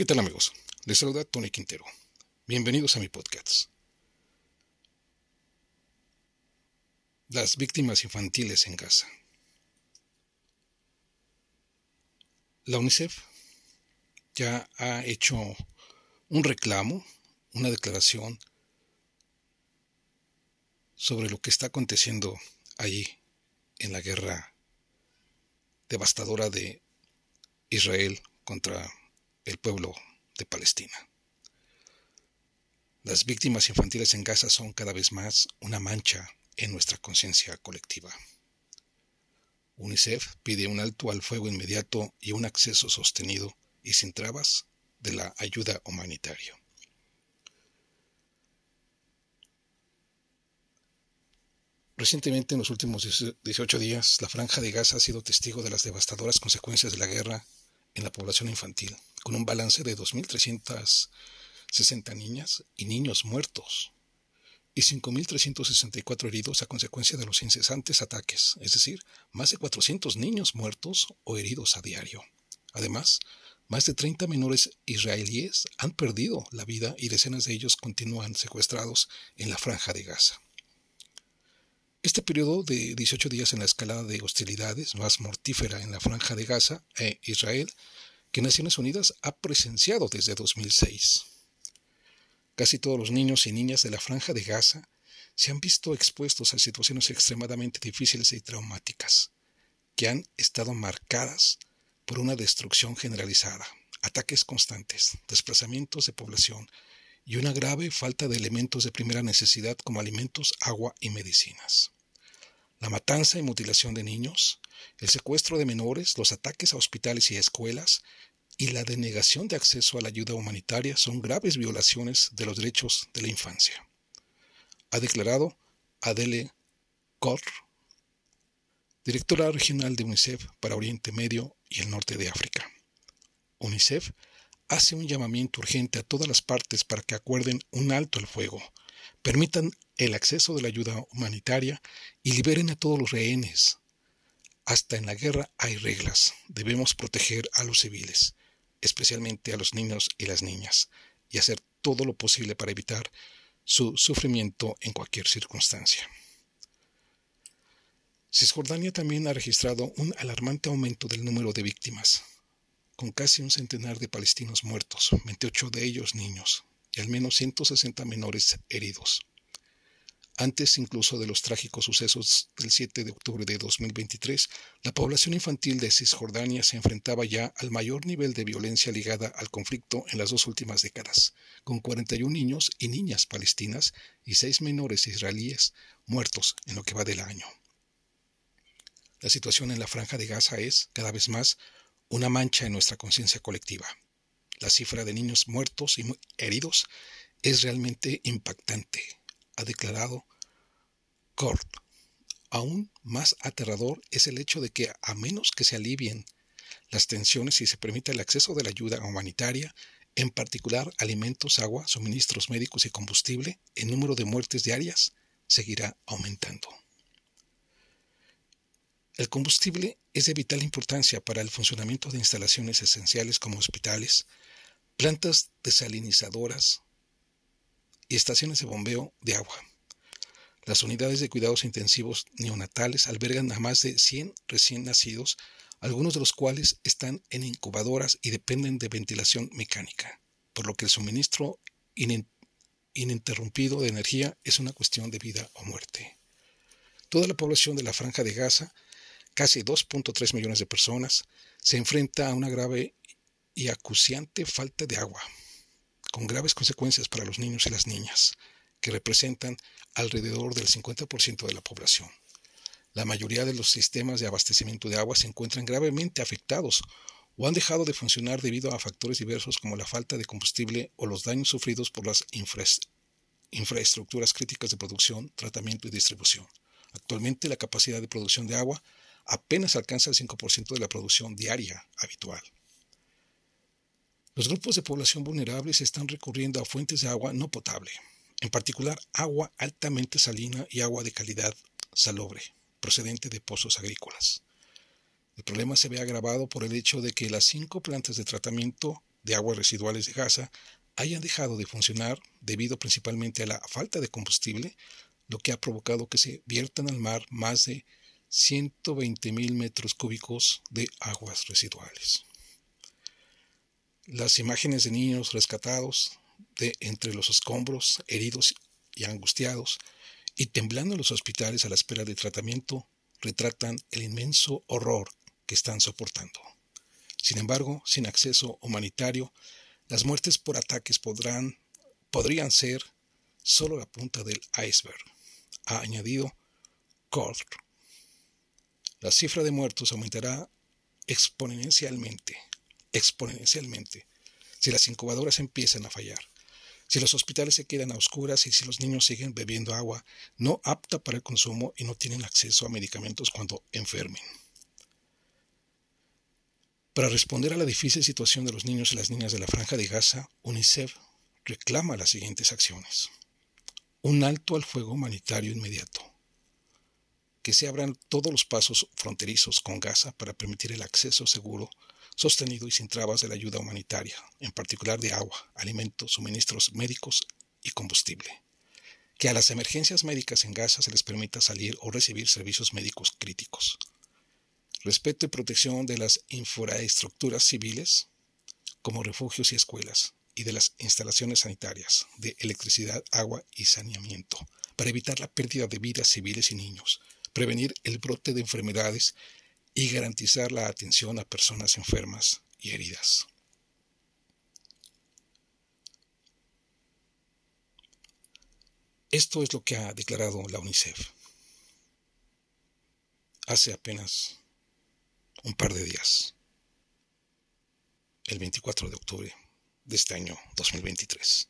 ¿Qué tal amigos? Les saluda Tony Quintero. Bienvenidos a mi podcast. Las víctimas infantiles en Gaza. La UNICEF ya ha hecho un reclamo, una declaración sobre lo que está aconteciendo allí en la guerra devastadora de Israel contra el pueblo de Palestina. Las víctimas infantiles en Gaza son cada vez más una mancha en nuestra conciencia colectiva. UNICEF pide un alto al fuego inmediato y un acceso sostenido y sin trabas de la ayuda humanitaria. Recientemente, en los últimos 18 días, la franja de Gaza ha sido testigo de las devastadoras consecuencias de la guerra en la población infantil, con un balance de 2.360 niñas y niños muertos y 5.364 heridos a consecuencia de los incesantes ataques, es decir, más de 400 niños muertos o heridos a diario. Además, más de 30 menores israelíes han perdido la vida y decenas de ellos continúan secuestrados en la franja de Gaza. Este periodo de 18 días en la escalada de hostilidades más mortífera en la franja de Gaza e Israel que Naciones Unidas ha presenciado desde 2006. Casi todos los niños y niñas de la franja de Gaza se han visto expuestos a situaciones extremadamente difíciles y traumáticas, que han estado marcadas por una destrucción generalizada, ataques constantes, desplazamientos de población y una grave falta de elementos de primera necesidad como alimentos, agua y medicinas. La matanza y mutilación de niños, el secuestro de menores, los ataques a hospitales y escuelas y la denegación de acceso a la ayuda humanitaria son graves violaciones de los derechos de la infancia. Ha declarado Adele Kor, directora regional de UNICEF para Oriente Medio y el norte de África. UNICEF hace un llamamiento urgente a todas las partes para que acuerden un alto al fuego, permitan el acceso de la ayuda humanitaria y liberen a todos los rehenes. Hasta en la guerra hay reglas. Debemos proteger a los civiles, especialmente a los niños y las niñas, y hacer todo lo posible para evitar su sufrimiento en cualquier circunstancia. Cisjordania también ha registrado un alarmante aumento del número de víctimas, con casi un centenar de palestinos muertos, 28 de ellos niños, y al menos 160 menores heridos. Antes incluso de los trágicos sucesos del 7 de octubre de 2023, la población infantil de Cisjordania se enfrentaba ya al mayor nivel de violencia ligada al conflicto en las dos últimas décadas, con 41 niños y niñas palestinas y 6 menores israelíes muertos en lo que va del año. La situación en la franja de Gaza es, cada vez más, una mancha en nuestra conciencia colectiva. La cifra de niños muertos y heridos es realmente impactante, ha declarado Aún más aterrador es el hecho de que, a menos que se alivien las tensiones y se permita el acceso de la ayuda humanitaria, en particular alimentos, agua, suministros médicos y combustible, el número de muertes diarias seguirá aumentando. El combustible es de vital importancia para el funcionamiento de instalaciones esenciales como hospitales, plantas desalinizadoras y estaciones de bombeo de agua. Las unidades de cuidados intensivos neonatales albergan a más de 100 recién nacidos, algunos de los cuales están en incubadoras y dependen de ventilación mecánica, por lo que el suministro ininterrumpido de energía es una cuestión de vida o muerte. Toda la población de la franja de Gaza casi 2.3 millones de personas, se enfrenta a una grave y acuciante falta de agua, con graves consecuencias para los niños y las niñas, que representan alrededor del 50% de la población. La mayoría de los sistemas de abastecimiento de agua se encuentran gravemente afectados o han dejado de funcionar debido a factores diversos como la falta de combustible o los daños sufridos por las infraestructuras críticas de producción, tratamiento y distribución. Actualmente la capacidad de producción de agua apenas alcanza el 5% de la producción diaria habitual. Los grupos de población vulnerables están recurriendo a fuentes de agua no potable, en particular agua altamente salina y agua de calidad salobre, procedente de pozos agrícolas. El problema se ve agravado por el hecho de que las cinco plantas de tratamiento de aguas residuales de Gaza hayan dejado de funcionar debido principalmente a la falta de combustible, lo que ha provocado que se viertan al mar más de 120 mil metros cúbicos de aguas residuales. Las imágenes de niños rescatados de entre los escombros, heridos y angustiados, y temblando en los hospitales a la espera de tratamiento, retratan el inmenso horror que están soportando. Sin embargo, sin acceso humanitario, las muertes por ataques podrán, podrían ser solo la punta del iceberg, ha añadido Cord. La cifra de muertos aumentará exponencialmente, exponencialmente, si las incubadoras empiezan a fallar, si los hospitales se quedan a oscuras y si los niños siguen bebiendo agua no apta para el consumo y no tienen acceso a medicamentos cuando enfermen. Para responder a la difícil situación de los niños y las niñas de la franja de Gaza, UNICEF reclama las siguientes acciones. Un alto al fuego humanitario inmediato. Que se abran todos los pasos fronterizos con Gaza para permitir el acceso seguro, sostenido y sin trabas de la ayuda humanitaria, en particular de agua, alimentos, suministros médicos y combustible. Que a las emergencias médicas en Gaza se les permita salir o recibir servicios médicos críticos respeto y protección de las infraestructuras civiles, como refugios y escuelas, y de las instalaciones sanitarias, de electricidad, agua y saneamiento, para evitar la pérdida de vidas civiles y niños, prevenir el brote de enfermedades y garantizar la atención a personas enfermas y heridas. Esto es lo que ha declarado la UNICEF hace apenas un par de días, el 24 de octubre de este año 2023.